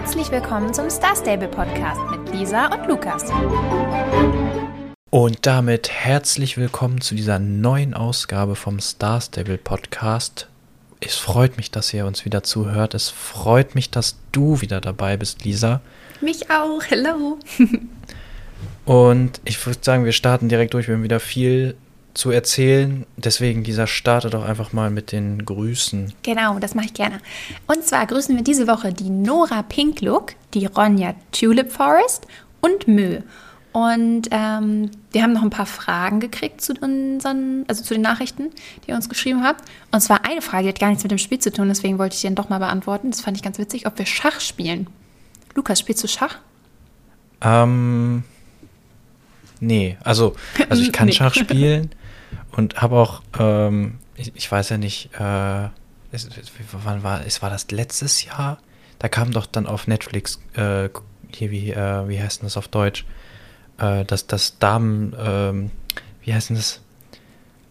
Herzlich willkommen zum Star Stable Podcast mit Lisa und Lukas. Und damit herzlich willkommen zu dieser neuen Ausgabe vom Star Stable Podcast. Es freut mich, dass ihr uns wieder zuhört. Es freut mich, dass du wieder dabei bist, Lisa. Mich auch. Hello. Und ich würde sagen, wir starten direkt durch. Wir haben wieder viel zu erzählen. Deswegen, dieser startet doch einfach mal mit den Grüßen. Genau, das mache ich gerne. Und zwar grüßen wir diese Woche die Nora Pinklook, die Ronja Tulip Forest und Mö. Und ähm, wir haben noch ein paar Fragen gekriegt zu unseren, also zu den Nachrichten, die ihr uns geschrieben habt. Und zwar eine Frage, die hat gar nichts mit dem Spiel zu tun, deswegen wollte ich die dann doch mal beantworten. Das fand ich ganz witzig, ob wir Schach spielen. Lukas, spielst du Schach? Ähm, nee, also, also ich kann nee. Schach spielen und habe auch, ähm, ich, ich, weiß ja nicht, äh, es, wann war, es war das letztes Jahr? Da kam doch dann auf Netflix, äh, hier, wie, äh, wie heißt denn das auf Deutsch? Äh, das, das Damen, ähm, wie heißt denn das?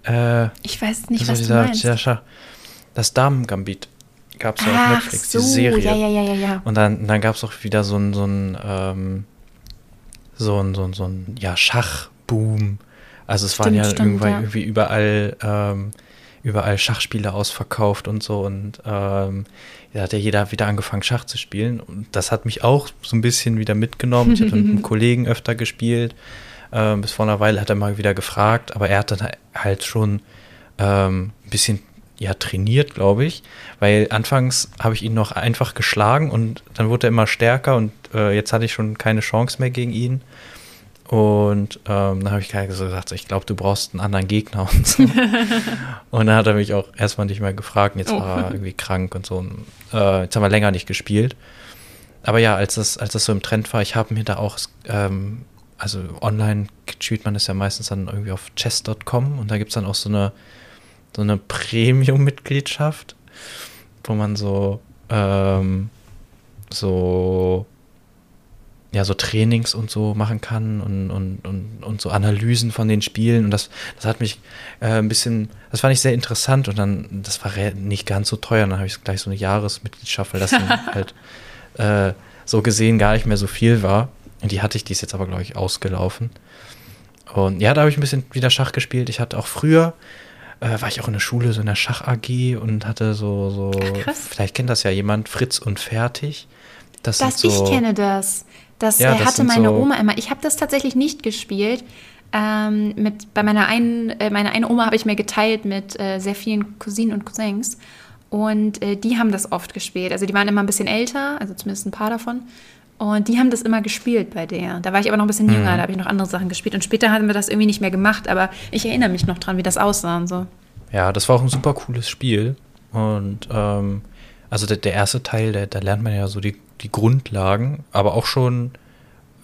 Äh, ich weiß nicht, was dieser, du meinst. Dieser das Damen-Gambit gab es ja auf Netflix, so, die Serie. Ja, ja, ja, ja, ja. Und dann, dann gab es auch wieder so ein, so ein, ähm, so ein, so ein, so ein, ja, Schachboom. Also es stimmt, waren ja stimmt, irgendwann ja. irgendwie überall, ähm, überall Schachspiele ausverkauft und so und ähm, da hat ja jeder wieder angefangen Schach zu spielen und das hat mich auch so ein bisschen wieder mitgenommen. Ich habe mit einem Kollegen öfter gespielt. Ähm, bis vor einer Weile hat er mal wieder gefragt, aber er hat dann halt schon ähm, ein bisschen ja trainiert, glaube ich, weil anfangs habe ich ihn noch einfach geschlagen und dann wurde er immer stärker und äh, jetzt hatte ich schon keine Chance mehr gegen ihn. Und ähm, dann habe ich gesagt, ich glaube, du brauchst einen anderen Gegner und so. und dann hat er mich auch erstmal nicht mehr gefragt. Und jetzt oh. war er irgendwie krank und so. Und, äh, jetzt haben wir länger nicht gespielt. Aber ja, als das, als das so im Trend war, ich habe mir da auch, ähm, also online spielt man das ja meistens dann irgendwie auf chess.com und da gibt es dann auch so eine, so eine Premium-Mitgliedschaft, wo man so, ähm, so ja, so Trainings und so machen kann und, und, und, und so Analysen von den Spielen. Und das, das hat mich äh, ein bisschen, das fand ich sehr interessant und dann, das war nicht ganz so teuer. Und dann habe ich gleich so eine Jahresmitgliedschaft, weil das halt äh, so gesehen gar nicht mehr so viel war. Und die hatte ich, die ist jetzt aber, glaube ich, ausgelaufen. Und ja, da habe ich ein bisschen wieder Schach gespielt. Ich hatte auch früher, äh, war ich auch in der Schule, so in der Schach-AG und hatte so, so, Ach, vielleicht kennt das ja jemand, Fritz und Fertig. Das, das so, ich kenne das. Das ja, das hatte meine so Oma immer. Ich habe das tatsächlich nicht gespielt. Ähm, mit, bei meiner einen, äh, meine eine Oma habe ich mir geteilt mit äh, sehr vielen Cousinen und Cousins. Und äh, die haben das oft gespielt. Also die waren immer ein bisschen älter, also zumindest ein paar davon. Und die haben das immer gespielt bei der. Da war ich aber noch ein bisschen jünger, mhm. da habe ich noch andere Sachen gespielt. Und später haben wir das irgendwie nicht mehr gemacht, aber ich erinnere mich noch dran, wie das aussah und so. Ja, das war auch ein super cooles Spiel. Und ähm, also der, der erste Teil, da, da lernt man ja so die die Grundlagen, aber auch schon,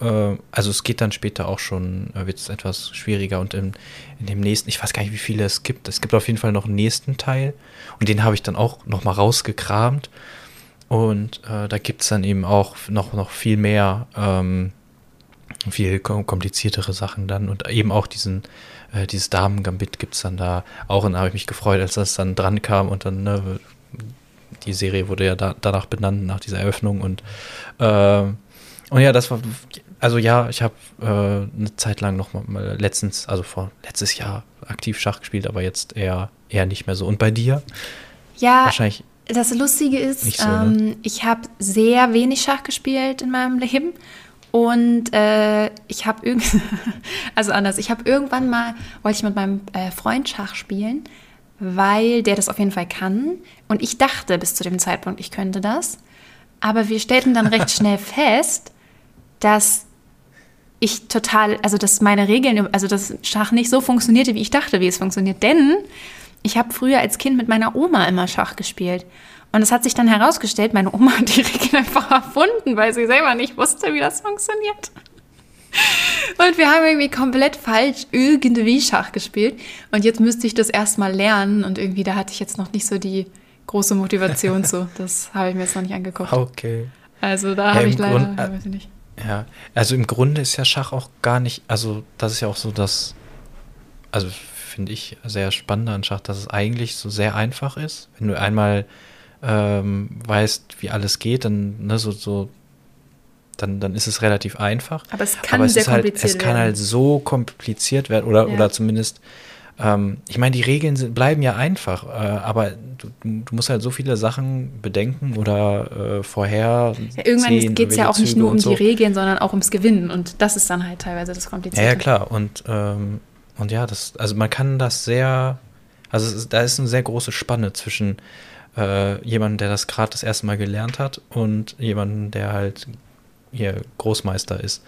äh, also es geht dann später auch schon, äh, wird es etwas schwieriger und in, in dem nächsten, ich weiß gar nicht, wie viele es gibt, es gibt auf jeden Fall noch einen nächsten Teil und den habe ich dann auch nochmal rausgekramt und äh, da gibt es dann eben auch noch, noch viel mehr, ähm, viel kompliziertere Sachen dann und eben auch diesen, äh, dieses Damen-Gambit gibt es dann da. Auch und da habe ich mich gefreut, als das dann dran kam und dann ne, die Serie wurde ja da, danach benannt, nach dieser Eröffnung. Und, äh, und ja, das war, also ja, ich habe äh, eine Zeit lang noch mal letztens, also vor letztes Jahr aktiv Schach gespielt, aber jetzt eher, eher nicht mehr so. Und bei dir? Ja, wahrscheinlich. Das Lustige ist, so, ne? ähm, ich habe sehr wenig Schach gespielt in meinem Leben. Und äh, ich habe irgendwie, also anders, ich habe irgendwann mal, wollte ich mit meinem äh, Freund Schach spielen weil der das auf jeden Fall kann. Und ich dachte bis zu dem Zeitpunkt, ich könnte das. Aber wir stellten dann recht schnell fest, dass ich total, also dass meine Regeln, also das Schach nicht so funktionierte, wie ich dachte, wie es funktioniert. Denn ich habe früher als Kind mit meiner Oma immer Schach gespielt. Und es hat sich dann herausgestellt, meine Oma hat die Regeln einfach erfunden, weil sie selber nicht wusste, wie das funktioniert. Und wir haben irgendwie komplett falsch irgendwie Schach gespielt. Und jetzt müsste ich das erstmal lernen. Und irgendwie, da hatte ich jetzt noch nicht so die große Motivation zu. Das habe ich mir jetzt noch nicht angeguckt. Okay. Also da ja, habe ich leider, Grund, äh, weiß ich nicht. Ja, also im Grunde ist ja Schach auch gar nicht, also das ist ja auch so das, also finde ich sehr spannend an Schach, dass es eigentlich so sehr einfach ist. Wenn du einmal ähm, weißt, wie alles geht, dann ne, so, so dann, dann ist es relativ einfach. Aber es kann Aber es sehr halt, kompliziert Es kann halt so kompliziert werden oder, ja. oder zumindest ähm, ich meine, die Regeln sind, bleiben ja einfach, äh, aber du, du, musst halt so viele Sachen bedenken oder äh, vorher. Ja, irgendwann geht es ja auch nicht nur um so. die Regeln, sondern auch ums Gewinnen und das ist dann halt teilweise das Komplizierte. Ja, ja klar. Und, ähm, und ja, das, also man kann das sehr, also ist, da ist eine sehr große Spanne zwischen äh, jemandem, der das gerade das erste Mal gelernt hat und jemandem, der halt hier Großmeister ist.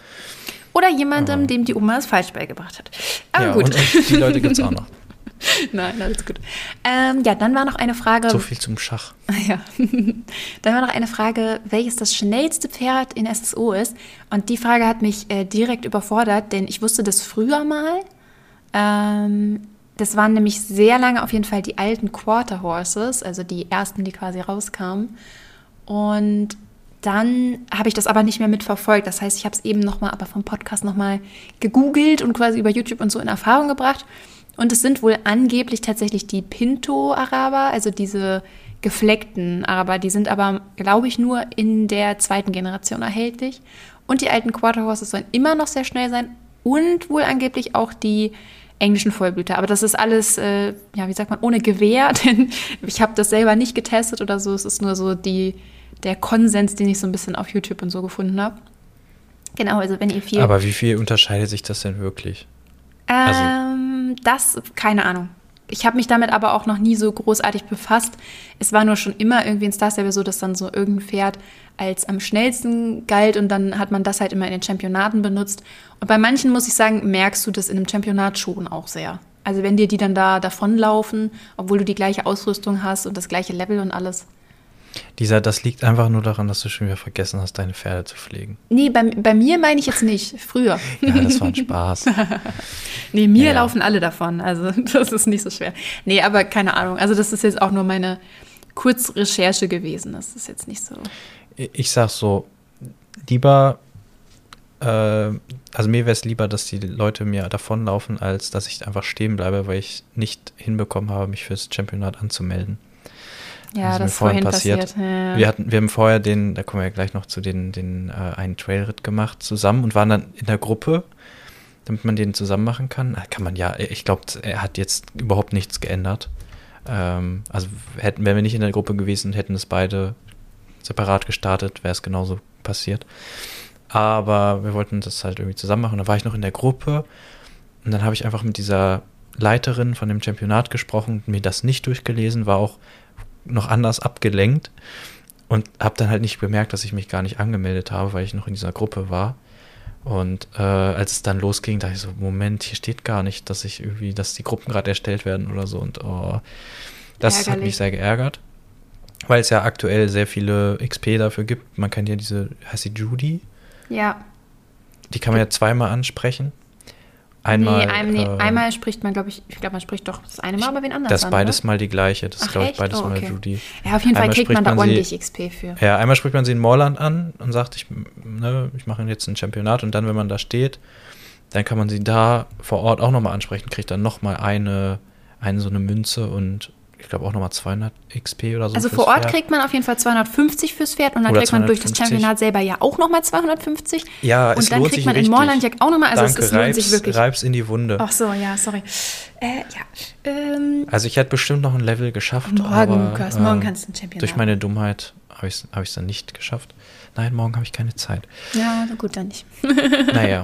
Oder jemandem, oh. dem die Oma es falsch beigebracht hat. Aber ja, gut. Und, und die Leute gibt es auch noch. Nein, alles gut. Ähm, ja, dann war noch eine Frage. So viel zum Schach. Ja. dann war noch eine Frage, welches das schnellste Pferd in SSO ist. Und die Frage hat mich äh, direkt überfordert, denn ich wusste das früher mal. Ähm, das waren nämlich sehr lange auf jeden Fall die alten Quarter Horses, also die ersten, die quasi rauskamen. Und dann habe ich das aber nicht mehr mitverfolgt. Das heißt, ich habe es eben nochmal, aber vom Podcast nochmal gegoogelt und quasi über YouTube und so in Erfahrung gebracht. Und es sind wohl angeblich tatsächlich die Pinto-Araber, also diese gefleckten Araber. Die sind aber, glaube ich, nur in der zweiten Generation erhältlich. Und die alten Quarter Horses sollen immer noch sehr schnell sein. Und wohl angeblich auch die englischen Vollblüter. Aber das ist alles, äh, ja, wie sagt man, ohne Gewehr, denn ich habe das selber nicht getestet oder so. Es ist nur so die der Konsens, den ich so ein bisschen auf YouTube und so gefunden habe. Genau, also wenn ihr viel. Aber wie viel unterscheidet sich das denn wirklich? Also ähm, also das, keine Ahnung. Ich habe mich damit aber auch noch nie so großartig befasst. Es war nur schon immer irgendwie in Star Stable so, dass dann so irgendein Pferd als am schnellsten galt und dann hat man das halt immer in den Championaten benutzt. Und bei manchen, muss ich sagen, merkst du das in einem Championat schon auch sehr. Also wenn dir die dann da davonlaufen, obwohl du die gleiche Ausrüstung hast und das gleiche Level und alles. Dieser, das liegt einfach nur daran, dass du schon wieder vergessen hast, deine Pferde zu pflegen. Nee, bei, bei mir meine ich jetzt nicht. Früher. ja, das war ein Spaß. nee, mir ja. laufen alle davon. Also, das ist nicht so schwer. Nee, aber keine Ahnung. Also, das ist jetzt auch nur meine Kurzrecherche gewesen. Das ist jetzt nicht so. Ich sag so, lieber, äh, also mir wäre es lieber, dass die Leute mir davonlaufen, als dass ich einfach stehen bleibe, weil ich nicht hinbekommen habe, mich fürs Championat anzumelden. Ja, das ist vorhin passiert. passiert. Ja. Wir, hatten, wir haben vorher den, da kommen wir ja gleich noch zu den, den äh, einen Trailritt gemacht zusammen und waren dann in der Gruppe, damit man den zusammen machen kann. Kann man ja, ich glaube, er hat jetzt überhaupt nichts geändert. Ähm, also hätten, wären wir nicht in der Gruppe gewesen, hätten es beide separat gestartet, wäre es genauso passiert. Aber wir wollten das halt irgendwie zusammen machen. Da war ich noch in der Gruppe und dann habe ich einfach mit dieser Leiterin von dem Championat gesprochen, mir das nicht durchgelesen, war auch noch anders abgelenkt und habe dann halt nicht bemerkt, dass ich mich gar nicht angemeldet habe, weil ich noch in dieser Gruppe war. Und äh, als es dann losging, dachte ich so, Moment, hier steht gar nicht, dass ich irgendwie, dass die Gruppen gerade erstellt werden oder so. Und oh, das Ärgerlich. hat mich sehr geärgert. Weil es ja aktuell sehr viele XP dafür gibt. Man kann ja diese, heißt sie Judy? Ja. Die kann man ja zweimal ansprechen. Einmal, nee, ein, nee, äh, einmal spricht man, glaube ich, ich glaube, man spricht doch das eine Mal, aber wen anders. Das ist beides oder? mal die gleiche. Das ist, glaube ich, beides oh, okay. mal Judy. Ja, auf jeden einmal Fall kriegt man da ordentlich sie, XP für. Ja, einmal spricht man sie in Morland an und sagt, ich, ne, ich mache jetzt ein Championat und dann, wenn man da steht, dann kann man sie da vor Ort auch nochmal ansprechen, kriegt dann nochmal eine, eine so eine Münze und ich glaube auch nochmal 200 XP oder so. Also vor Ort Pferd. kriegt man auf jeden Fall 250 fürs Pferd und dann oder kriegt man durch das Championat selber ja auch nochmal 250. Ja, und dann kriegt man in Morland ja auch nochmal, also Danke, es, es lohnt sich wirklich. Reib's in die Wunde. Ach so, ja, sorry. Äh, ja. Ähm, also ich hätte bestimmt noch ein Level geschafft. Morgen, aber, Kurs, morgen äh, kannst du ein Championat. Durch meine Dummheit habe ich es hab dann nicht geschafft. Nein, morgen habe ich keine Zeit. Ja, gut, dann nicht. naja,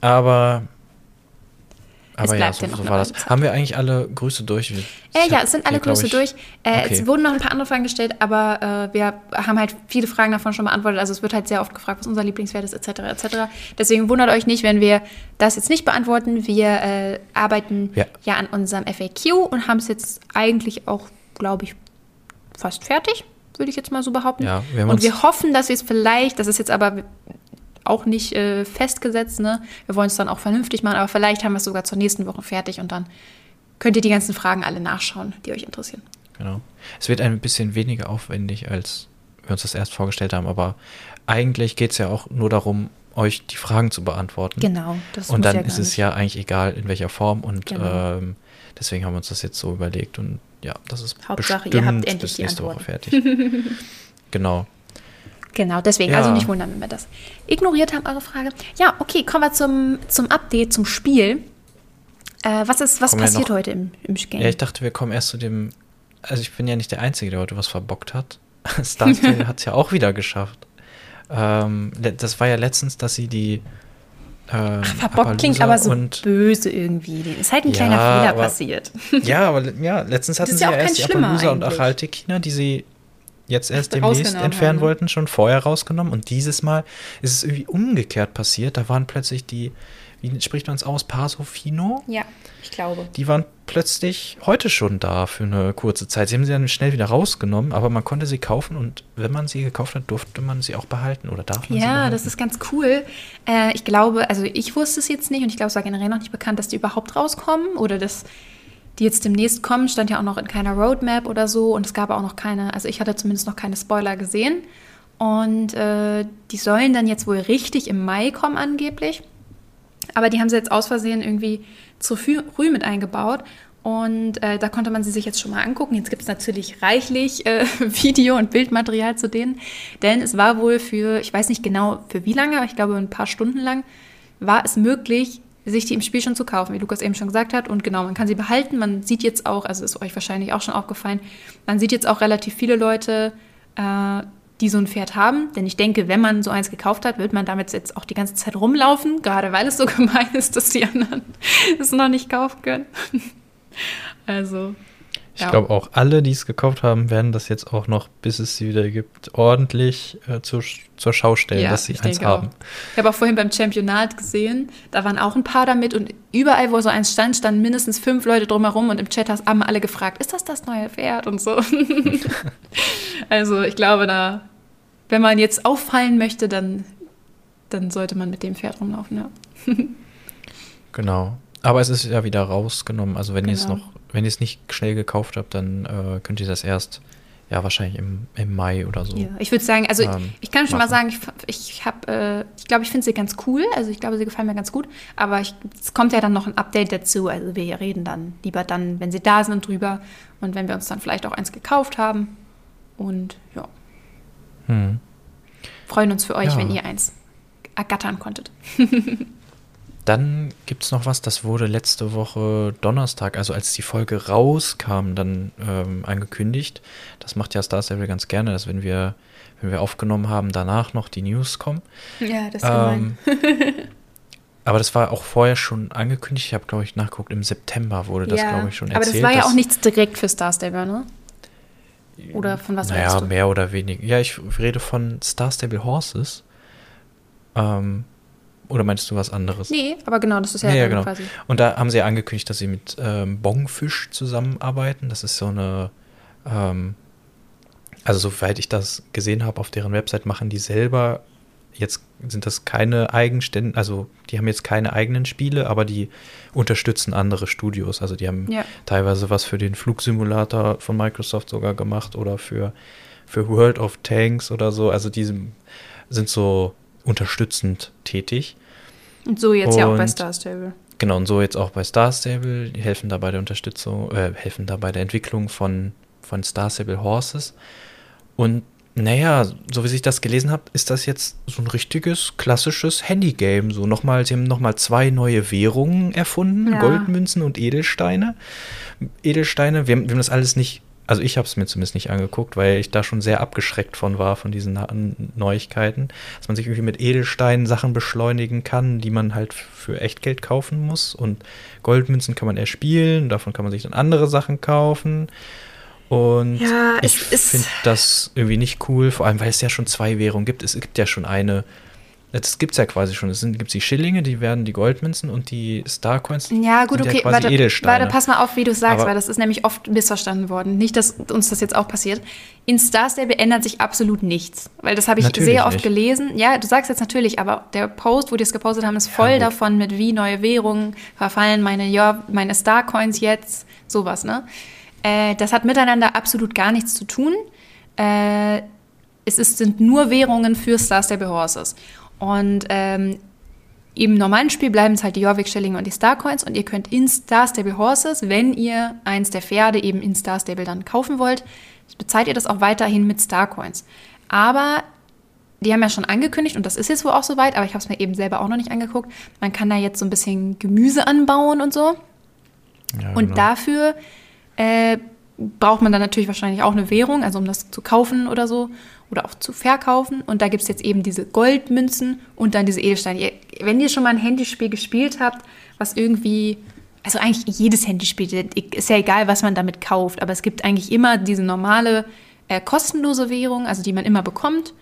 aber aber ja, so, so war das. Haben wir eigentlich alle Grüße durch? Äh, ja, es sind alle Grüße ich, durch. Äh, okay. Es wurden noch ein paar andere Fragen gestellt, aber äh, wir haben halt viele Fragen davon schon beantwortet. Also es wird halt sehr oft gefragt, was unser Lieblingswert ist, etc. etc. Deswegen wundert euch nicht, wenn wir das jetzt nicht beantworten. Wir äh, arbeiten ja. ja an unserem FAQ und haben es jetzt eigentlich auch, glaube ich, fast fertig würde ich jetzt mal so behaupten. Ja, wir und wir hoffen, dass wir es vielleicht, das ist jetzt aber auch nicht äh, festgesetzt. Ne? Wir wollen es dann auch vernünftig machen, aber vielleicht haben wir es sogar zur nächsten Woche fertig und dann könnt ihr die ganzen Fragen alle nachschauen, die euch interessieren. Genau. Es wird ein bisschen weniger aufwendig, als wir uns das erst vorgestellt haben, aber eigentlich geht es ja auch nur darum, euch die Fragen zu beantworten. Genau. Das und dann ja ist es ja eigentlich egal, in welcher Form und genau. ähm, deswegen haben wir uns das jetzt so überlegt und ja, das ist Hauptsache, ihr habt endlich bis nächste Woche fertig. genau. Genau, deswegen, also ja. also nicht wundern, wenn wir das ignoriert haben, eure Frage. Ja, okay, kommen wir zum, zum Update, zum Spiel. Äh, was ist, was passiert heute im, im Game? Ja, ich dachte, wir kommen erst zu dem, also ich bin ja nicht der Einzige, der heute was verbockt hat. Star hat es ja auch wieder geschafft. Ähm, das war ja letztens, dass sie die ähm, verbockt klingt aber so böse irgendwie. Ist halt ein ja, kleiner Fehler aber, passiert. Ja, aber ja, letztens hatten sie ja, ja erst die Appaloosa und Achaltekina, die sie jetzt erst demnächst entfernen haben. wollten, schon vorher rausgenommen. Und dieses Mal ist es irgendwie umgekehrt passiert. Da waren plötzlich die, wie spricht man es aus, Pasofino? Ja, ich glaube. Die waren plötzlich heute schon da für eine kurze Zeit. Sie haben sie dann schnell wieder rausgenommen, aber man konnte sie kaufen und wenn man sie gekauft hat, durfte man sie auch behalten oder darf man ja, sie Ja, das ist ganz cool. Äh, ich glaube, also ich wusste es jetzt nicht und ich glaube, es war generell noch nicht bekannt, dass die überhaupt rauskommen oder dass die jetzt demnächst kommen, stand ja auch noch in keiner Roadmap oder so und es gab auch noch keine, also ich hatte zumindest noch keine Spoiler gesehen. Und äh, die sollen dann jetzt wohl richtig im Mai kommen angeblich. Aber die haben sie jetzt aus Versehen irgendwie zu früh mit eingebaut. Und äh, da konnte man sie sich jetzt schon mal angucken. Jetzt gibt es natürlich reichlich äh, Video- und Bildmaterial zu denen. Denn es war wohl für, ich weiß nicht genau für wie lange, aber ich glaube ein paar Stunden lang, war es möglich, sich die im Spiel schon zu kaufen, wie Lukas eben schon gesagt hat. Und genau, man kann sie behalten. Man sieht jetzt auch, also ist euch wahrscheinlich auch schon aufgefallen, man sieht jetzt auch relativ viele Leute, äh, die so ein Pferd haben. Denn ich denke, wenn man so eins gekauft hat, wird man damit jetzt auch die ganze Zeit rumlaufen, gerade weil es so gemein ist, dass die anderen es noch nicht kaufen können. also. Ich ja. glaube auch alle, die es gekauft haben, werden das jetzt auch noch, bis es sie wieder gibt, ordentlich äh, zur, zur Schau stellen, ja, dass sie eins haben. Auch. Ich habe auch vorhin beim Championat gesehen, da waren auch ein paar damit und überall, wo so eins stand, standen mindestens fünf Leute drumherum und im Chat haben alle gefragt, ist das das neue Pferd und so. also ich glaube, da, wenn man jetzt auffallen möchte, dann, dann sollte man mit dem Pferd rumlaufen, ja. genau. Aber es ist ja wieder rausgenommen. Also wenn genau. ihr es noch, wenn ihr es nicht schnell gekauft habt, dann äh, könnt ihr das erst, ja, wahrscheinlich im, im Mai oder so. Ja, ich würde sagen, also ähm, ich, ich, kann schon machen. mal sagen, ich, ich habe, äh, ich glaube, ich finde sie ganz cool. Also ich glaube, sie gefallen mir ganz gut. Aber ich, es kommt ja dann noch ein Update dazu. Also wir reden dann lieber dann, wenn sie da sind, drüber. Und wenn wir uns dann vielleicht auch eins gekauft haben. Und ja. Hm. Freuen uns für euch, ja. wenn ihr eins ergattern konntet. Dann gibt es noch was, das wurde letzte Woche Donnerstag, also als die Folge rauskam, dann ähm, angekündigt. Das macht ja Star Stable ganz gerne, dass wenn wir, wenn wir aufgenommen haben, danach noch die News kommen. Ja, das ist ähm, Aber das war auch vorher schon angekündigt. Ich habe, glaube ich, nachgeguckt, im September wurde das, ja, glaube ich, schon erzählt. Aber das war ja auch nichts direkt für Star Stable, ne? Oder von was naja, du? mehr oder weniger. Ja, ich rede von Star Stable Horses. Ähm, oder meinst du was anderes? Nee, aber genau, das ist ja, ja genau. quasi. Und da haben sie ja angekündigt, dass sie mit ähm, Bongfisch zusammenarbeiten. Das ist so eine, ähm, also soweit ich das gesehen habe auf deren Website, machen die selber, jetzt sind das keine Eigenstände, also die haben jetzt keine eigenen Spiele, aber die unterstützen andere Studios. Also die haben ja. teilweise was für den Flugsimulator von Microsoft sogar gemacht oder für, für World of Tanks oder so. Also die sind so unterstützend tätig. Und so jetzt und, ja auch bei Star Stable. Genau, und so jetzt auch bei Star Stable. Die helfen da bei der Unterstützung, äh, helfen da bei der Entwicklung von, von Star Stable Horses. Und naja, so wie ich das gelesen habe, ist das jetzt so ein richtiges, klassisches Handygame. So nochmal, sie haben nochmal zwei neue Währungen erfunden, ja. Goldmünzen und Edelsteine. Edelsteine, wir, wir haben das alles nicht also ich habe es mir zumindest nicht angeguckt, weil ich da schon sehr abgeschreckt von war, von diesen Neuigkeiten, dass man sich irgendwie mit Edelsteinen Sachen beschleunigen kann, die man halt für Echtgeld kaufen muss. Und Goldmünzen kann man erspielen, davon kann man sich dann andere Sachen kaufen. Und ja, ich finde das irgendwie nicht cool, vor allem weil es ja schon zwei Währungen gibt. Es gibt ja schon eine das gibt es ja quasi schon. Es gibt die Schillinge, die werden die Goldmünzen und die Starcoins. Ja, gut, okay. Ja warte, Edelsteine. warte, pass mal auf, wie du sagst, Aber weil das ist nämlich oft missverstanden worden. Nicht, dass uns das jetzt auch passiert. In Star Stable ändert sich absolut nichts. Weil das habe ich natürlich sehr oft nicht. gelesen. Ja, du sagst jetzt natürlich, aber der Post, wo die es gepostet haben, ist voll ja, davon mit wie neue Währungen verfallen meine, ja, meine Starcoins jetzt. Sowas, ne? Äh, das hat miteinander absolut gar nichts zu tun. Äh, es ist, sind nur Währungen für Star Stable Horses. Und ähm, im normalen Spiel bleiben es halt die Jorvik-Schillinge und die Starcoins und ihr könnt in Star Stable Horses, wenn ihr eins der Pferde eben in Star Stable dann kaufen wollt, bezahlt ihr das auch weiterhin mit Starcoins. Aber die haben ja schon angekündigt, und das ist jetzt wohl auch soweit, aber ich habe es mir eben selber auch noch nicht angeguckt, man kann da jetzt so ein bisschen Gemüse anbauen und so. Ja, und genau. dafür äh, braucht man dann natürlich wahrscheinlich auch eine Währung, also um das zu kaufen oder so oder auch zu verkaufen. Und da gibt es jetzt eben diese Goldmünzen und dann diese Edelsteine. Wenn ihr schon mal ein Handyspiel gespielt habt, was irgendwie, also eigentlich jedes Handyspiel, ist ja egal, was man damit kauft, aber es gibt eigentlich immer diese normale äh, kostenlose Währung, also die man immer bekommt.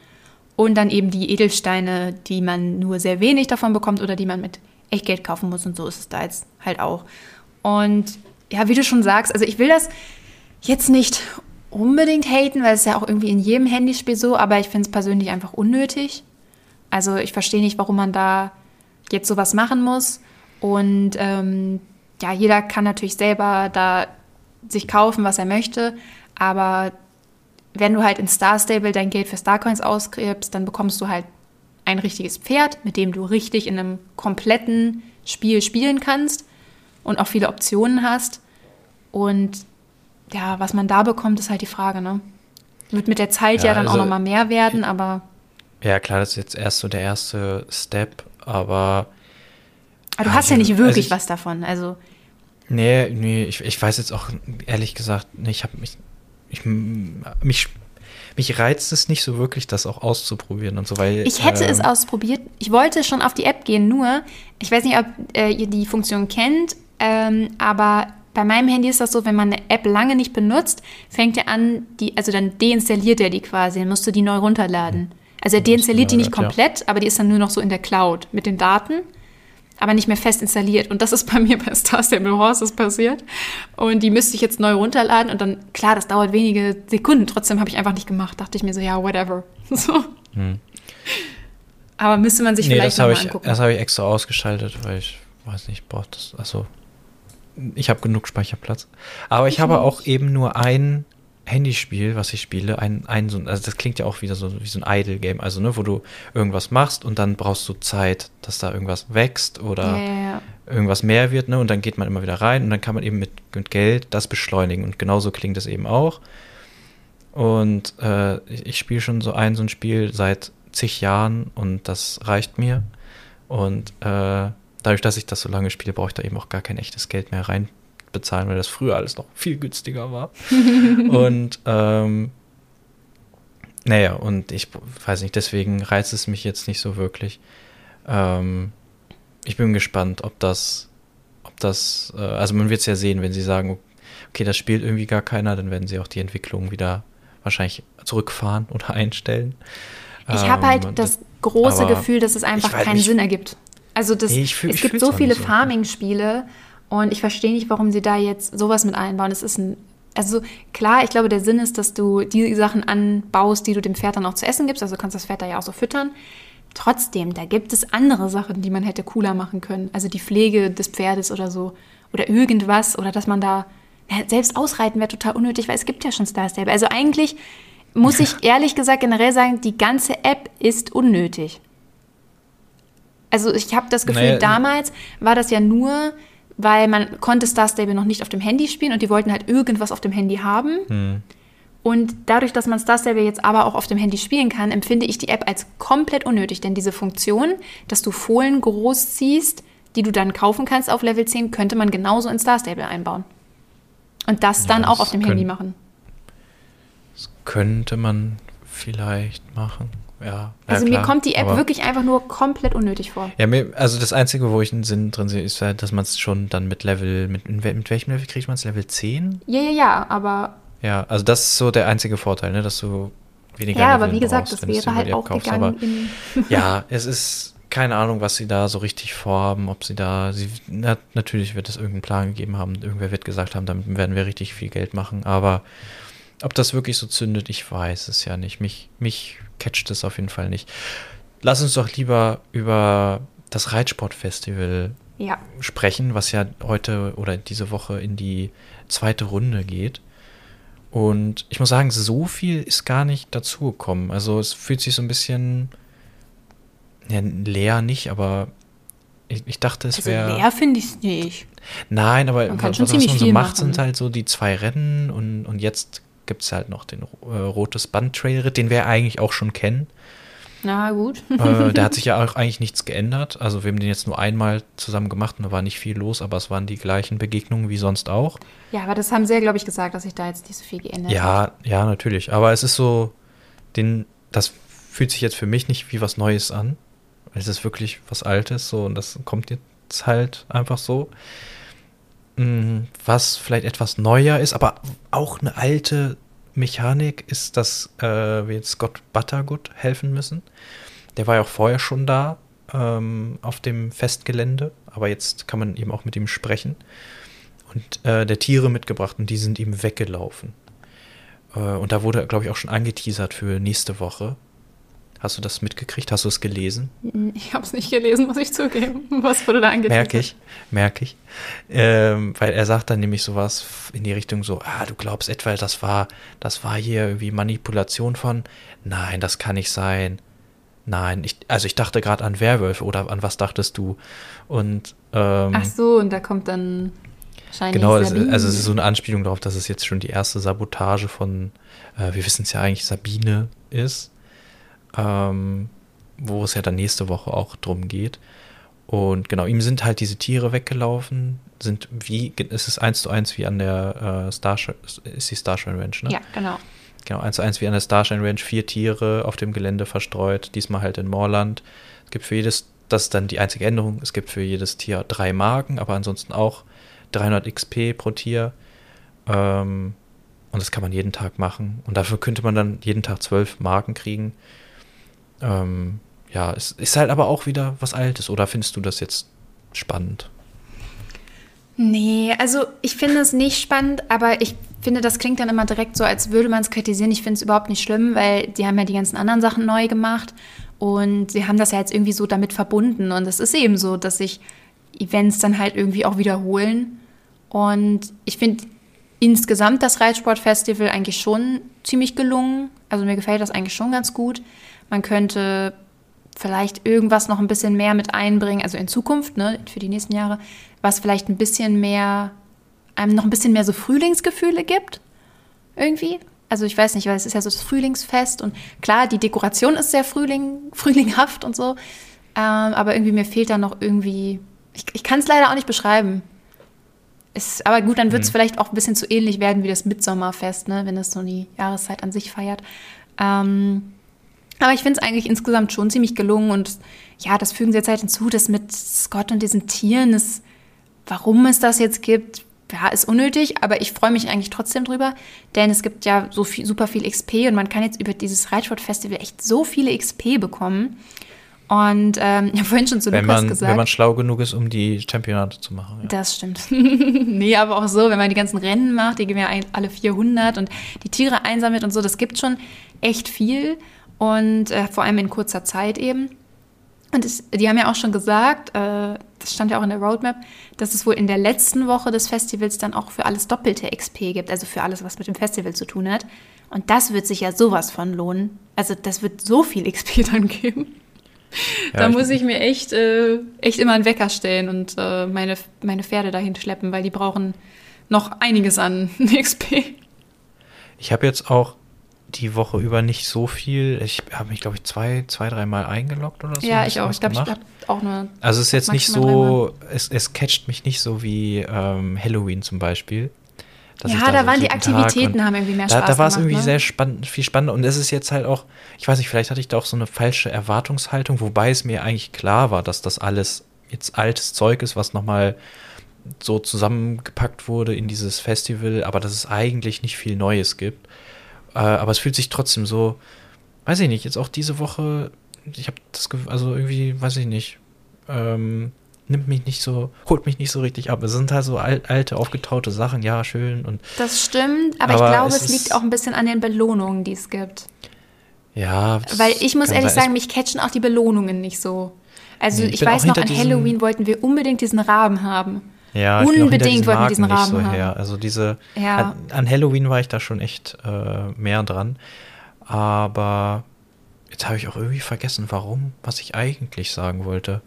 Und dann eben die Edelsteine, die man nur sehr wenig davon bekommt oder die man mit Echtgeld kaufen muss. Und so ist es da jetzt halt auch. Und ja, wie du schon sagst, also ich will das jetzt nicht unbedingt haten, weil es ja auch irgendwie in jedem Handyspiel so, aber ich finde es persönlich einfach unnötig. Also ich verstehe nicht, warum man da jetzt sowas machen muss. Und ähm, ja, jeder kann natürlich selber da sich kaufen, was er möchte, aber wenn du halt in Star Stable dein Geld für Starcoins ausgibst, dann bekommst du halt ein richtiges Pferd, mit dem du richtig in einem kompletten Spiel spielen kannst und auch viele Optionen hast. Und ja, was man da bekommt, ist halt die Frage, ne? Wird mit der Zeit ja, ja dann also, auch nochmal mehr werden, aber. Ja, klar, das ist jetzt erst so der erste Step, aber. Aber du hast ja nicht wirklich also ich, was davon, also. Nee, nee, ich, ich weiß jetzt auch ehrlich gesagt, ich habe mich, ich, mich, mich reizt es nicht so wirklich, das auch auszuprobieren und so, weil. Ich hätte ähm, es ausprobiert. Ich wollte schon auf die App gehen, nur, ich weiß nicht, ob äh, ihr die Funktion kennt, ähm, aber bei meinem Handy ist das so, wenn man eine App lange nicht benutzt, fängt er an, die, also dann deinstalliert er die quasi, dann musst du die neu runterladen. Also er deinstalliert die nicht komplett, ja. aber die ist dann nur noch so in der Cloud mit den Daten, aber nicht mehr fest installiert. Und das ist bei mir bei Star Stable Horses passiert. Und die müsste ich jetzt neu runterladen und dann, klar, das dauert wenige Sekunden, trotzdem habe ich einfach nicht gemacht. Dachte ich mir so, ja, whatever. So. Hm. Aber müsste man sich nee, vielleicht das mal ich, angucken. Das habe ich extra ausgeschaltet, weil ich weiß nicht, braucht das, also ich habe genug Speicherplatz. Aber ich, ich habe nicht. auch eben nur ein Handyspiel, was ich spiele, ein, ein so, also das klingt ja auch wieder so wie so ein Idle-Game, also ne, wo du irgendwas machst und dann brauchst du Zeit, dass da irgendwas wächst oder ja. irgendwas mehr wird, ne? Und dann geht man immer wieder rein und dann kann man eben mit, mit Geld das beschleunigen. Und genauso klingt es eben auch. Und äh, ich, ich spiele schon so ein, so ein Spiel seit zig Jahren und das reicht mir. Und äh, dadurch, dass ich das so lange spiele, brauche ich da eben auch gar kein echtes Geld mehr reinbezahlen, weil das früher alles noch viel günstiger war. und ähm, naja, und ich weiß nicht, deswegen reizt es mich jetzt nicht so wirklich. Ähm, ich bin gespannt, ob das, ob das, äh, also man wird es ja sehen, wenn sie sagen, okay, das spielt irgendwie gar keiner, dann werden sie auch die Entwicklung wieder wahrscheinlich zurückfahren oder einstellen. Ich habe halt ähm, das große Gefühl, dass es einfach keinen Sinn ergibt. Also das, fühl, es gibt so viele. Farming-Spiele und ich verstehe nicht, warum sie da jetzt sowas mit einbauen. Es ist ein, also klar, ich glaube, der Sinn ist, dass du die Sachen anbaust, die du dem Pferd dann auch zu essen gibst. Also du kannst das Pferd da ja auch so füttern. Trotzdem, da gibt es andere Sachen, die man hätte cooler machen können. Also die Pflege des Pferdes oder so. Oder irgendwas. Oder dass man da, selbst ausreiten wäre total unnötig, weil es gibt ja schon Star Stable. Also eigentlich muss ich ehrlich gesagt generell sagen, die ganze App ist unnötig. Also ich habe das Gefühl, naja, damals war das ja nur, weil man konnte Star Stable noch nicht auf dem Handy spielen und die wollten halt irgendwas auf dem Handy haben. Hm. Und dadurch, dass man Star Stable jetzt aber auch auf dem Handy spielen kann, empfinde ich die App als komplett unnötig. Denn diese Funktion, dass du Fohlen großziehst, die du dann kaufen kannst auf Level 10, könnte man genauso in Star Stable einbauen. Und das ja, dann auch auf dem Handy machen. Das könnte man vielleicht machen ja. Also ja, mir kommt die App wirklich einfach nur komplett unnötig vor. Ja, mir, also das Einzige, wo ich einen Sinn drin sehe, ist halt, dass man es schon dann mit Level, mit, mit welchem Level kriegt man es? Level 10? Ja, ja, ja, aber. Ja, also das ist so der einzige Vorteil, ne, dass du weniger Ja, Level aber wie gesagt, brauchst, das wäre halt auch kaufst. gegangen. Ja, es ist keine Ahnung, was sie da so richtig vorhaben, ob sie da, sie, na, natürlich wird es irgendeinen Plan gegeben haben, irgendwer wird gesagt haben, damit werden wir richtig viel Geld machen, aber ob das wirklich so zündet, ich weiß es ja nicht. Mich, mich catcht es auf jeden Fall nicht. Lass uns doch lieber über das Reitsportfestival ja. sprechen, was ja heute oder diese Woche in die zweite Runde geht. Und ich muss sagen, so viel ist gar nicht dazugekommen. Also es fühlt sich so ein bisschen ja, leer nicht, aber ich, ich dachte, es also wäre. Leer finde ich es nicht. Nein, aber man was, was man so macht, machen. sind halt so die zwei Rennen und, und jetzt gibt es halt noch den äh, Rotes Band Trail Ritt, den wir eigentlich auch schon kennen. Na gut. äh, der hat sich ja auch eigentlich nichts geändert. Also wir haben den jetzt nur einmal zusammen gemacht und da war nicht viel los, aber es waren die gleichen Begegnungen wie sonst auch. Ja, aber das haben sie ja, glaube ich, gesagt, dass sich da jetzt nicht so viel geändert ja, hat. Ja, natürlich. Aber es ist so, den, das fühlt sich jetzt für mich nicht wie was Neues an. Es ist wirklich was Altes so und das kommt jetzt halt einfach so. Mm, was vielleicht etwas neuer ist, aber auch eine alte Mechanik ist, dass äh, wir jetzt Scott Buttergood helfen müssen. Der war ja auch vorher schon da ähm, auf dem Festgelände, aber jetzt kann man eben auch mit ihm sprechen. Und äh, der Tiere mitgebracht und die sind ihm weggelaufen. Äh, und da wurde, glaube ich, auch schon angeteasert für nächste Woche. Hast du das mitgekriegt? Hast du es gelesen? Ich habe es nicht gelesen, muss ich zugeben. Was wurde da angeteasert? Merke ich, merke ich. Ähm, weil er sagt dann nämlich sowas in die Richtung so, ah, du glaubst etwa, das war, das war hier irgendwie Manipulation von, nein, das kann nicht sein. Nein, ich, also ich dachte gerade an Werwölfe oder an was dachtest du? Und ähm, Ach so, und da kommt dann wahrscheinlich. Genau, also, also, es ist so eine Anspielung darauf, dass es jetzt schon die erste Sabotage von, äh, wir wissen es ja eigentlich, Sabine ist ähm, wo es ja dann nächste Woche auch drum geht. Und genau, ihm sind halt diese Tiere weggelaufen, sind wie, es ist eins zu eins wie an der äh, Starshine, ist die Starshine Ranch, ne? Ja, genau. Genau, eins zu eins wie an der Starshine Ranch, vier Tiere auf dem Gelände verstreut, diesmal halt in Moorland. Es gibt für jedes, das ist dann die einzige Änderung, es gibt für jedes Tier drei Marken, aber ansonsten auch 300 XP pro Tier. Ähm, und das kann man jeden Tag machen. Und dafür könnte man dann jeden Tag zwölf Marken kriegen. Ähm, ja, es ist halt aber auch wieder was Altes. Oder findest du das jetzt spannend? Nee, also ich finde es nicht spannend, aber ich finde, das klingt dann immer direkt so, als würde man es kritisieren. Ich finde es überhaupt nicht schlimm, weil die haben ja die ganzen anderen Sachen neu gemacht und sie haben das ja jetzt irgendwie so damit verbunden. Und es ist eben so, dass sich Events dann halt irgendwie auch wiederholen. Und ich finde insgesamt das Reitsportfestival eigentlich schon ziemlich gelungen. Also mir gefällt das eigentlich schon ganz gut. Man könnte vielleicht irgendwas noch ein bisschen mehr mit einbringen, also in Zukunft, ne, für die nächsten Jahre, was vielleicht ein bisschen mehr, einem noch ein bisschen mehr so Frühlingsgefühle gibt. Irgendwie. Also ich weiß nicht, weil es ist ja so das Frühlingsfest und klar, die Dekoration ist sehr Frühling, frühlinghaft und so. Ähm, aber irgendwie mir fehlt da noch irgendwie. Ich, ich kann es leider auch nicht beschreiben. Ist, aber gut, dann wird es mhm. vielleicht auch ein bisschen zu ähnlich werden wie das Mitsommerfest, ne, wenn es so die Jahreszeit an sich feiert. Ähm, aber ich finde es eigentlich insgesamt schon ziemlich gelungen und ja, das fügen sie jetzt halt hinzu, dass mit Scott und diesen Tieren ist, warum es das jetzt gibt, ja, ist unnötig, aber ich freue mich eigentlich trotzdem drüber, denn es gibt ja so viel, super viel XP und man kann jetzt über dieses Reitsport-Festival echt so viele XP bekommen. Und ähm, ich habe vorhin schon zu wenn Lukas man, gesagt. Wenn man schlau genug ist, um die Championate zu machen. Ja. Das stimmt. nee, aber auch so, wenn man die ganzen Rennen macht, die gehen ja alle 400 und die Tiere einsammelt und so, das gibt schon echt viel und äh, vor allem in kurzer Zeit eben. Und es, die haben ja auch schon gesagt, äh, das stand ja auch in der Roadmap, dass es wohl in der letzten Woche des Festivals dann auch für alles doppelte XP gibt, also für alles, was mit dem Festival zu tun hat. Und das wird sich ja sowas von lohnen. Also das wird so viel XP dann geben. Ja, da muss ich mir echt, äh, echt immer einen Wecker stellen und äh, meine, meine Pferde dahin schleppen, weil die brauchen noch einiges an XP. Ich habe jetzt auch die Woche über nicht so viel. Ich habe mich, glaube ich, zwei, zwei, dreimal eingeloggt oder so. Ja, ich auch. Ich glaube, ich habe auch nur. Also es ist jetzt nicht so, es, es catcht mich nicht so wie ähm, Halloween zum Beispiel. Ja, da, da waren die Aktivitäten, haben irgendwie mehr da, Spaß Da war es irgendwie ne? sehr spannend, viel spannender. Und es ist jetzt halt auch, ich weiß nicht, vielleicht hatte ich da auch so eine falsche Erwartungshaltung, wobei es mir eigentlich klar war, dass das alles jetzt altes Zeug ist, was nochmal so zusammengepackt wurde in dieses Festival, aber dass es eigentlich nicht viel Neues gibt. Äh, aber es fühlt sich trotzdem so, weiß ich nicht, jetzt auch diese Woche, ich habe das Gefühl, also irgendwie, weiß ich nicht, ähm, nimmt mich nicht so, holt mich nicht so richtig ab. Es sind halt so alt, alte, aufgetaute Sachen, ja, schön. Und, das stimmt, aber, aber ich glaube, es, es liegt auch ein bisschen an den Belohnungen, die es gibt. Ja. Weil ich muss ehrlich sein, sagen, mich catchen auch die Belohnungen nicht so. Also nee, ich, ich weiß noch, an Halloween wollten wir unbedingt diesen Raben haben. Ja, unbedingt wollten wir diesen Rahmen so haben. Her. Also diese ja. an, an, Halloween war ich da schon echt äh, mehr dran. Aber jetzt habe ich auch irgendwie vergessen, warum, was ich eigentlich sagen wollte.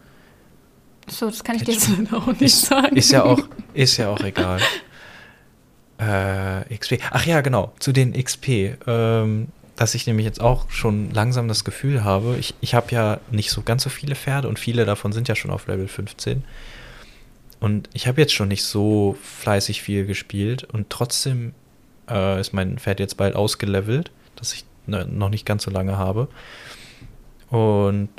So, das kann ich dir jetzt auch nicht ist, sagen. Ist ja auch, ist ja auch egal. äh, XP. Ach ja, genau, zu den XP. Ähm, dass ich nämlich jetzt auch schon langsam das Gefühl habe, ich, ich habe ja nicht so ganz so viele Pferde und viele davon sind ja schon auf Level 15. Und ich habe jetzt schon nicht so fleißig viel gespielt und trotzdem äh, ist mein Pferd jetzt bald ausgelevelt, das ich ne, noch nicht ganz so lange habe. Und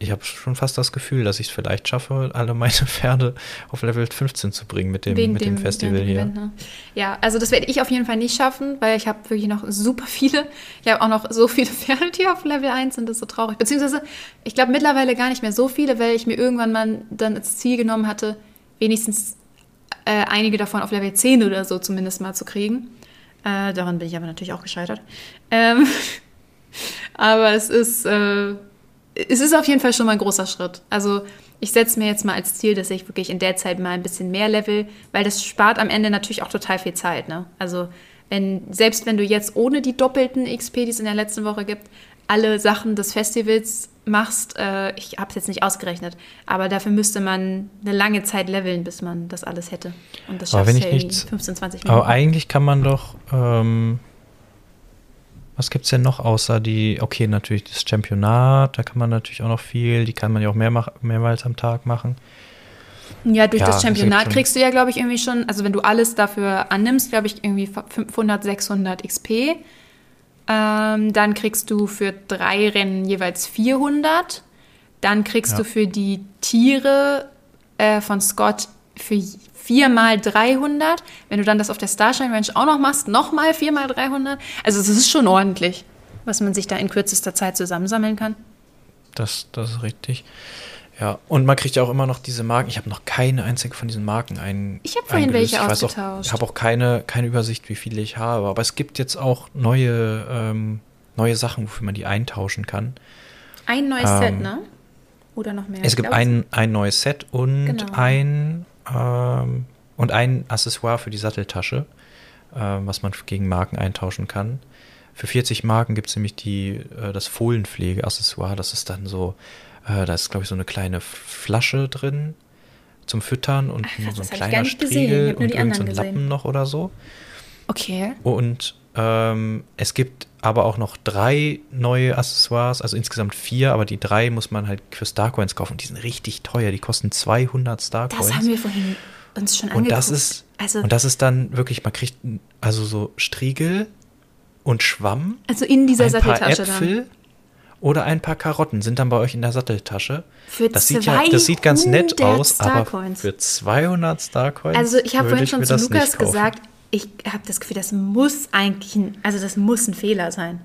ich habe schon fast das Gefühl, dass ich es vielleicht schaffe, alle meine Pferde auf Level 15 zu bringen mit dem, mit dem, dem Festival hier. Event, ne? Ja, also das werde ich auf jeden Fall nicht schaffen, weil ich habe wirklich noch super viele. Ich habe auch noch so viele Pferde, die auf Level 1 sind, das ist so traurig. Beziehungsweise, ich glaube mittlerweile gar nicht mehr so viele, weil ich mir irgendwann mal dann als Ziel genommen hatte, wenigstens äh, einige davon auf Level 10 oder so zumindest mal zu kriegen. Äh, daran bin ich aber natürlich auch gescheitert. Ähm, aber es ist... Äh, es ist auf jeden Fall schon mal ein großer Schritt. Also ich setze mir jetzt mal als Ziel, dass ich wirklich in der Zeit mal ein bisschen mehr level, weil das spart am Ende natürlich auch total viel Zeit. Ne? Also wenn, selbst wenn du jetzt ohne die doppelten XP, die es in der letzten Woche gibt, alle Sachen des Festivals machst, äh, ich habe es jetzt nicht ausgerechnet, aber dafür müsste man eine lange Zeit leveln, bis man das alles hätte. Und das schafft ja in 15, 20 Minuten. Aber eigentlich kann man doch ähm, was gibt es denn noch außer die, okay, natürlich das Championat, da kann man natürlich auch noch viel, die kann man ja auch mehr mehrmals am Tag machen. Ja, durch ja, das Championat kriegst du ja, glaube ich, irgendwie schon, also wenn du alles dafür annimmst, glaube ich, irgendwie 500, 600 XP. Ähm, dann kriegst du für drei Rennen jeweils 400. Dann kriegst ja. du für die Tiere äh, von Scott für 4 mal 300. Wenn du dann das auf der Starshine Ranch auch noch machst, nochmal 4 mal 300. Also es ist schon ordentlich, was man sich da in kürzester Zeit zusammensammeln kann. Das, das ist richtig. Ja, und man kriegt ja auch immer noch diese Marken. Ich habe noch keine einzige von diesen Marken ein. Ich habe vorhin welche ich ausgetauscht. Auch, ich habe auch keine, keine Übersicht, wie viele ich habe. Aber es gibt jetzt auch neue, ähm, neue Sachen, wofür man die eintauschen kann. Ein neues ähm, Set, ne? Oder noch mehr? Es gibt ein, ein neues Set und genau. ein ähm, und ein Accessoire für die Satteltasche, äh, was man gegen Marken eintauschen kann. Für 40 Marken gibt es nämlich die, äh, das Fohlenpflege-Accessoire. Das ist dann so, äh, da ist, glaube ich, so eine kleine Flasche drin zum Füttern und Ach, so ein kleiner Striegel und irgendein so Lappen noch oder so. Okay. Und ähm, es gibt aber auch noch drei neue Accessoires, also insgesamt vier, aber die drei muss man halt für Starcoins kaufen. Die sind richtig teuer, die kosten 200 Starcoins. Das haben wir vorhin uns schon angeguckt. Und das ist, also, und das ist dann wirklich, man kriegt also so Striegel und Schwamm. Also in dieser ein Satteltasche paar Äpfel dann. Oder ein paar Karotten sind dann bei euch in der Satteltasche. Für das sieht ja, das sieht ganz nett aus, aber für 200 Starcoins. Also ich habe vorhin schon zu Lukas gesagt, ich habe das Gefühl, das muss eigentlich, ein, also das muss ein Fehler sein.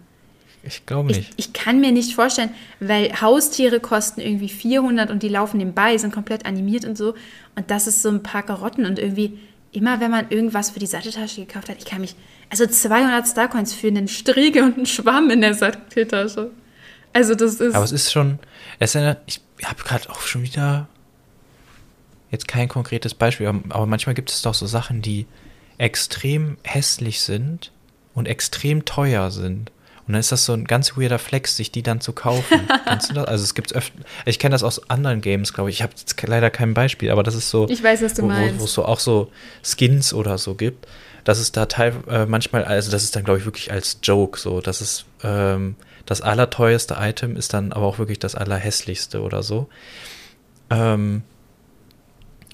Ich glaube nicht. Ich, ich, kann mir nicht vorstellen, weil Haustiere kosten irgendwie 400 und die laufen nebenbei, sind komplett animiert und so. Und das ist so ein paar Karotten und irgendwie immer, wenn man irgendwas für die Satteltasche gekauft hat, ich kann mich, also 200 Starcoins für einen Striege und einen Schwamm in der Satteltasche. Also das ist. Aber es ist schon, es erinnert, ich habe gerade auch schon wieder jetzt kein konkretes Beispiel, aber manchmal gibt es doch so Sachen, die extrem hässlich sind und extrem teuer sind. Und dann ist das so ein ganz weirder Flex, sich die dann zu kaufen. Kennst du das? Also es gibt öfter, ich kenne das aus anderen Games, glaube ich. Ich habe jetzt leider kein Beispiel, aber das ist so. Ich weiß, was du wo, meinst. Wo es so auch so Skins oder so gibt. Das ist da teil, äh, manchmal, also das ist dann, glaube ich, wirklich als Joke so. Das ist ähm, das allerteuerste Item ist dann aber auch wirklich das allerhässlichste oder so. Ähm,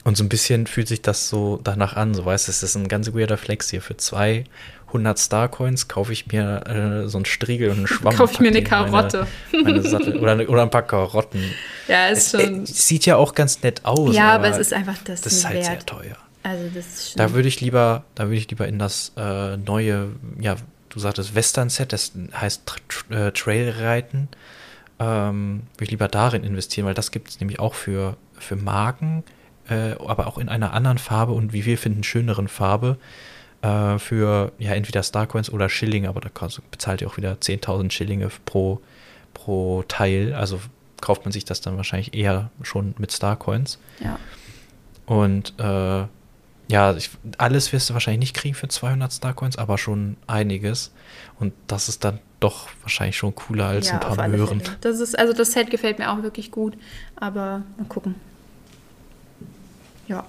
und so ein bisschen fühlt sich das so danach an, so weißt du, es ist ein ganz weirder Flex hier. Für 200 Starcoins kaufe ich mir äh, so einen Striegel und einen Schwamm. kaufe ich mir eine Karotte. Meine, meine oder, oder ein paar Karotten. Ja, ist es, schon. Äh, sieht ja auch ganz nett aus. Ja, aber, aber es ist einfach das. Das ist halt Wert. sehr teuer. Also das ist schon da würde ich lieber, da würde ich lieber in das äh, neue, ja, du sagtest Western-Set, das heißt Tra äh, Trailreiten. Ähm, würde ich lieber darin investieren, weil das gibt es nämlich auch für, für Marken äh, aber auch in einer anderen Farbe und wie wir finden, schöneren Farbe äh, für ja entweder Starcoins oder Schillinge, aber da bezahlt ihr auch wieder 10.000 Schillinge pro, pro Teil. Also kauft man sich das dann wahrscheinlich eher schon mit Starcoins. Ja. Und äh, ja, ich, alles wirst du wahrscheinlich nicht kriegen für 200 Starcoins, aber schon einiges. Und das ist dann doch wahrscheinlich schon cooler als ja, ein paar Möhren. Das ist, also das Set gefällt mir auch wirklich gut, aber mal gucken. Ja.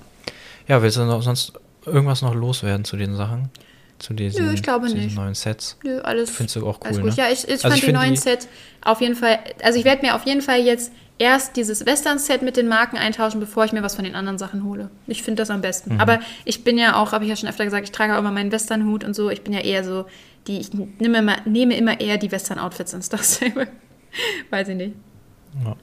Ja, willst du noch sonst irgendwas noch loswerden zu den Sachen? zu diesen, Nö, ich glaube zu diesen nicht. neuen Sets? Nö, alles. Findest du auch cool, ne? Ja, ich, ich Also fand ich die neuen die- Sets auf jeden Fall. Also ich werde mir auf jeden Fall jetzt erst dieses Western-Set mit den Marken eintauschen, bevor ich mir was von den anderen Sachen hole. Ich finde das am besten. Mhm. Aber ich bin ja auch, habe ich ja schon öfter gesagt, ich trage auch immer meinen Western-Hut und so. Ich bin ja eher so, die, ich nehme immer, nehme immer eher die Western-Outfits in Star Stable. Weiß ich nicht. Ja,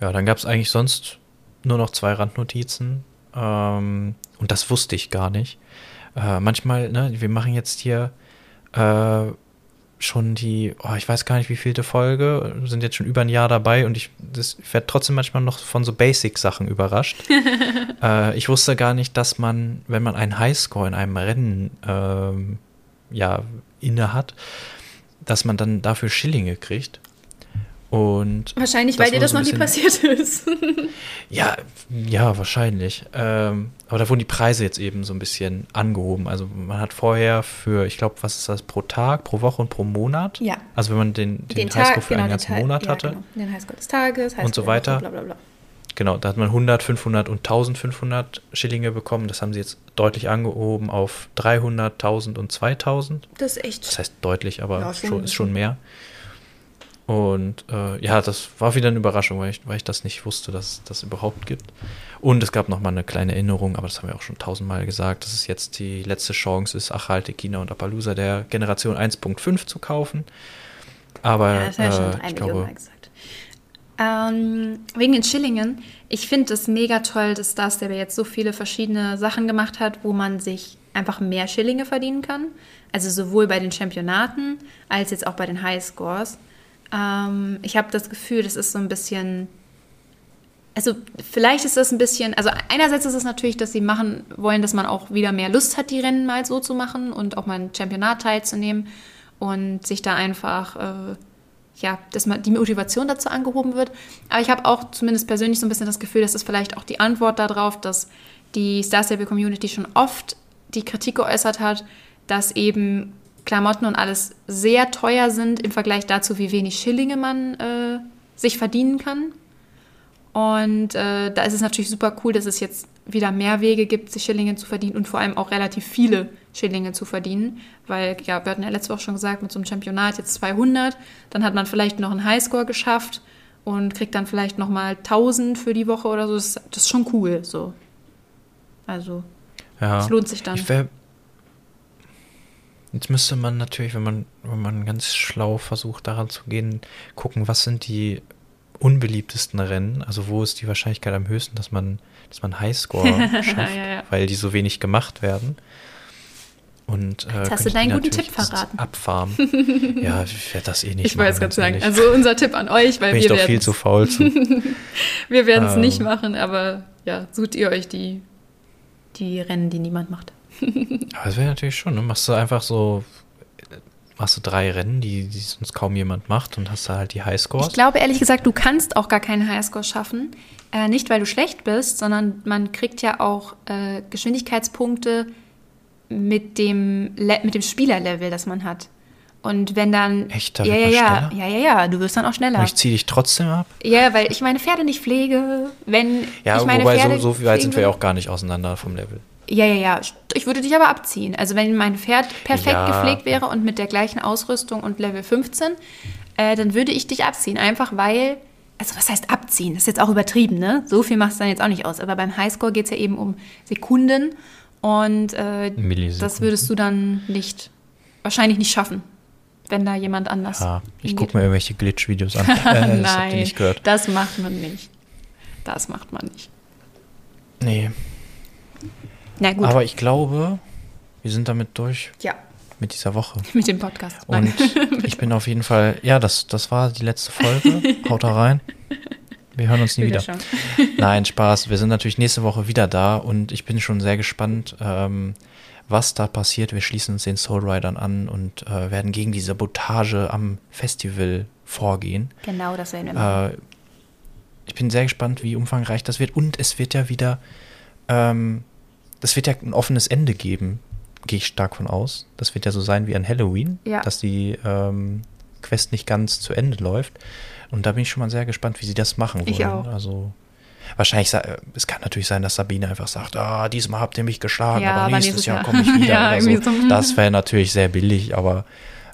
ja dann gab es eigentlich sonst nur noch zwei Randnotizen. Ähm, und das wusste ich gar nicht. Äh, manchmal, ne, wir machen jetzt hier äh, schon die, oh, ich weiß gar nicht, wie vielte Folge, sind jetzt schon über ein Jahr dabei und ich, das- ich werde trotzdem manchmal noch von so Basic-Sachen überrascht. äh, ich wusste gar nicht, dass man, wenn man einen Highscore in einem Rennen ähm, ja, inne hat, dass man dann dafür Schillinge kriegt. Und Wahrscheinlich, weil dir das so noch nie passiert ist. ja, ja, wahrscheinlich. Ähm, aber da wurden die Preise jetzt eben so ein bisschen angehoben. Also man hat vorher für, ich glaube, was ist das, pro Tag, pro Woche und pro Monat? Ja. Also wenn man den, den, Den Highscore Tag, für genau, einen ganzen Tag- Monat ja, hatte. Genau. Den Highscore des Tages, Highscore Und so weiter. Bla, bla, bla. Genau, da hat man 100, 500 und 1500 Schillinge bekommen. Das haben sie jetzt deutlich angehoben auf 300, 1000 und 2000. Das ist echt. Das heißt deutlich, aber Ja, schon ist schon bisschen. Und äh, ja, das war wieder eine Überraschung, weil ich, weil ich das nicht wusste, dass das überhaupt gibt. Und es gab nochmal eine kleine Erinnerung, aber das haben wir auch schon tausendmal gesagt, dass es jetzt die letzte Chance ist, Achalte, China und Appaloosa der Generation 1.5 zu kaufen. Aber Ja, das schon äh, drei ich glaube, Mal gesagt. Ähm, wegen den Schillingen. Ich finde es mega toll, dass Star Stable jetzt so viele verschiedene Sachen gemacht hat, wo man sich einfach mehr Schillinge verdienen kann. Also sowohl bei den Championaten als jetzt auch bei den Highscores. Ähm, ich habe das Gefühl, das ist so ein bisschen. Also vielleicht ist das ein bisschen, also einerseits ist es natürlich, dass sie machen wollen, dass man auch wieder mehr Lust hat, die Rennen mal so zu machen und auch mal ein Championat teilzunehmen und sich da einfach äh, ja, dass man die Motivation dazu angehoben wird. Aber ich habe auch zumindest persönlich so ein bisschen das Gefühl, dass es vielleicht auch die Antwort darauf, dass die Star Stable Community schon oft die Kritik geäußert hat, dass eben Klamotten und alles sehr teuer sind im Vergleich dazu, wie wenig Schillinge man äh, sich verdienen kann. Und äh, da ist es natürlich super cool, dass es jetzt wieder mehr Wege gibt, sich Schillinge zu verdienen und vor allem auch relativ viele Schillinge zu verdienen. Weil, ja, wir hatten ja letzte Woche schon gesagt, mit so einem Championat jetzt 200, dann hat man vielleicht noch einen Highscore geschafft und kriegt dann vielleicht nochmal 1000 für die Woche oder so. Das, das ist schon cool, so. Also, ja, es lohnt sich dann. Ich jetzt müsste man natürlich, wenn man, wenn man ganz schlau versucht, daran zu gehen, gucken, was sind die unbeliebtesten Rennen, also wo ist die Wahrscheinlichkeit am höchsten, dass man, dass man Highscore schafft, Ja, ja. weil die so wenig gemacht werden. Und, äh, Jetzt hast du ich deinen guten Tipp verraten. Abfarmen. ja, ich werde das eh nicht Ich wollte es machen, gerade sagen. Also unser Tipp an euch, weil Bin ich wir doch viel zu faul zu. wir werden es Ähm. nicht machen, aber ja, sucht ihr euch die, die Rennen, die niemand macht. Aber das wäre natürlich schon, ne? Machst du einfach so, machst du drei Rennen, die, die sonst kaum jemand macht und hast da halt die Highscores. Ich glaube ehrlich gesagt, du kannst auch gar keinen Highscore schaffen. Äh, nicht, weil du schlecht bist, sondern man kriegt ja auch äh, Geschwindigkeitspunkte mit dem, Le mit dem Spielerlevel, das man hat. Und wenn dann. Echt? Da ja, ja, ja, ja, ja, ja, du wirst dann auch schneller. Und ich ziehe dich trotzdem ab? Ja, weil ich meine Pferde nicht pflege. Wenn Ja, ich meine wobei Pferde so, so weit sind wir ja auch gar nicht auseinander vom Level. Ja, ja, ja. Ich würde dich aber abziehen. Also wenn mein Pferd perfekt Ja. gepflegt wäre und mit der gleichen Ausrüstung und Level 15, äh, dann würde ich dich abziehen. Einfach weil, also was heißt abziehen? Das ist jetzt auch übertrieben, ne? So viel macht es dann jetzt auch nicht aus. Aber beim Highscore geht es ja eben um Sekunden und äh, das würdest du dann nicht, wahrscheinlich nicht schaffen, wenn da jemand anders Ja, ich gucke mir irgendwelche Glitch-Videos an. Äh, das Nein, das macht man nicht. Das macht man nicht. Nee. Na gut, Aber ich glaube, wir sind damit durch ja, mit dieser Woche. mit dem Podcast. Und ich bin auf jeden Fall, ja, das, das war die letzte Folge. Haut da rein. Wir hören uns nie wieder. Wiederschauen. Nein, Spaß. Wir sind natürlich nächste Woche wieder da und ich bin schon sehr gespannt, ähm, was da passiert. Wir schließen uns den Soul Riders an und äh, werden gegen die Sabotage am Festival vorgehen. Genau, das werden wir machen. Äh, ich bin sehr gespannt, wie umfangreich das wird. Und es wird ja wieder, ähm, das wird ja ein offenes Ende geben, gehe ich stark von aus. Das wird ja so sein wie an Halloween, Ja. dass die ähm, Quest nicht ganz zu Ende läuft. Und da bin ich schon mal sehr gespannt, wie sie das machen wollen. Ich auch. Also Wahrscheinlich, es kann natürlich sein, dass Sabine einfach sagt, ah, diesmal habt ihr mich geschlagen, ja, aber nächstes, nächstes Jahr, Jahr. komme ich wieder. ja, so. So. Das wäre natürlich sehr billig, aber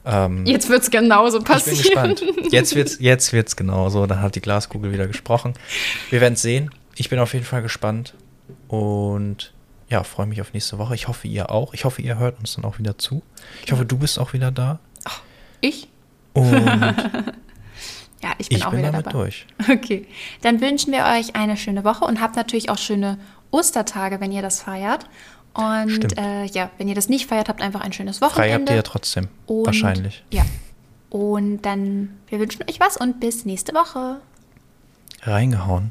ähm, jetzt wird es genauso passieren. Ich bin gespannt. Jetzt wird es jetzt wird's genauso. Dann hat die Glaskugel wieder gesprochen. Wir werden es sehen. Ich bin auf jeden Fall gespannt. Und ja, freue mich auf nächste Woche. Ich hoffe, ihr auch. Ich hoffe, ihr hört uns dann auch wieder zu. Ich hoffe, du bist auch wieder da. Ach, ich? Und ja, ich bin ich auch bin wieder damit dabei. durch. Okay, dann wünschen wir euch eine schöne Woche und habt natürlich auch schöne Ostertage, wenn ihr das feiert. Und äh, ja, wenn ihr das nicht feiert, habt einfach ein schönes Wochenende. Frei habt ihr ja trotzdem. Und, wahrscheinlich. Ja. Und dann, wir wünschen euch was und bis nächste Woche. Reingehauen.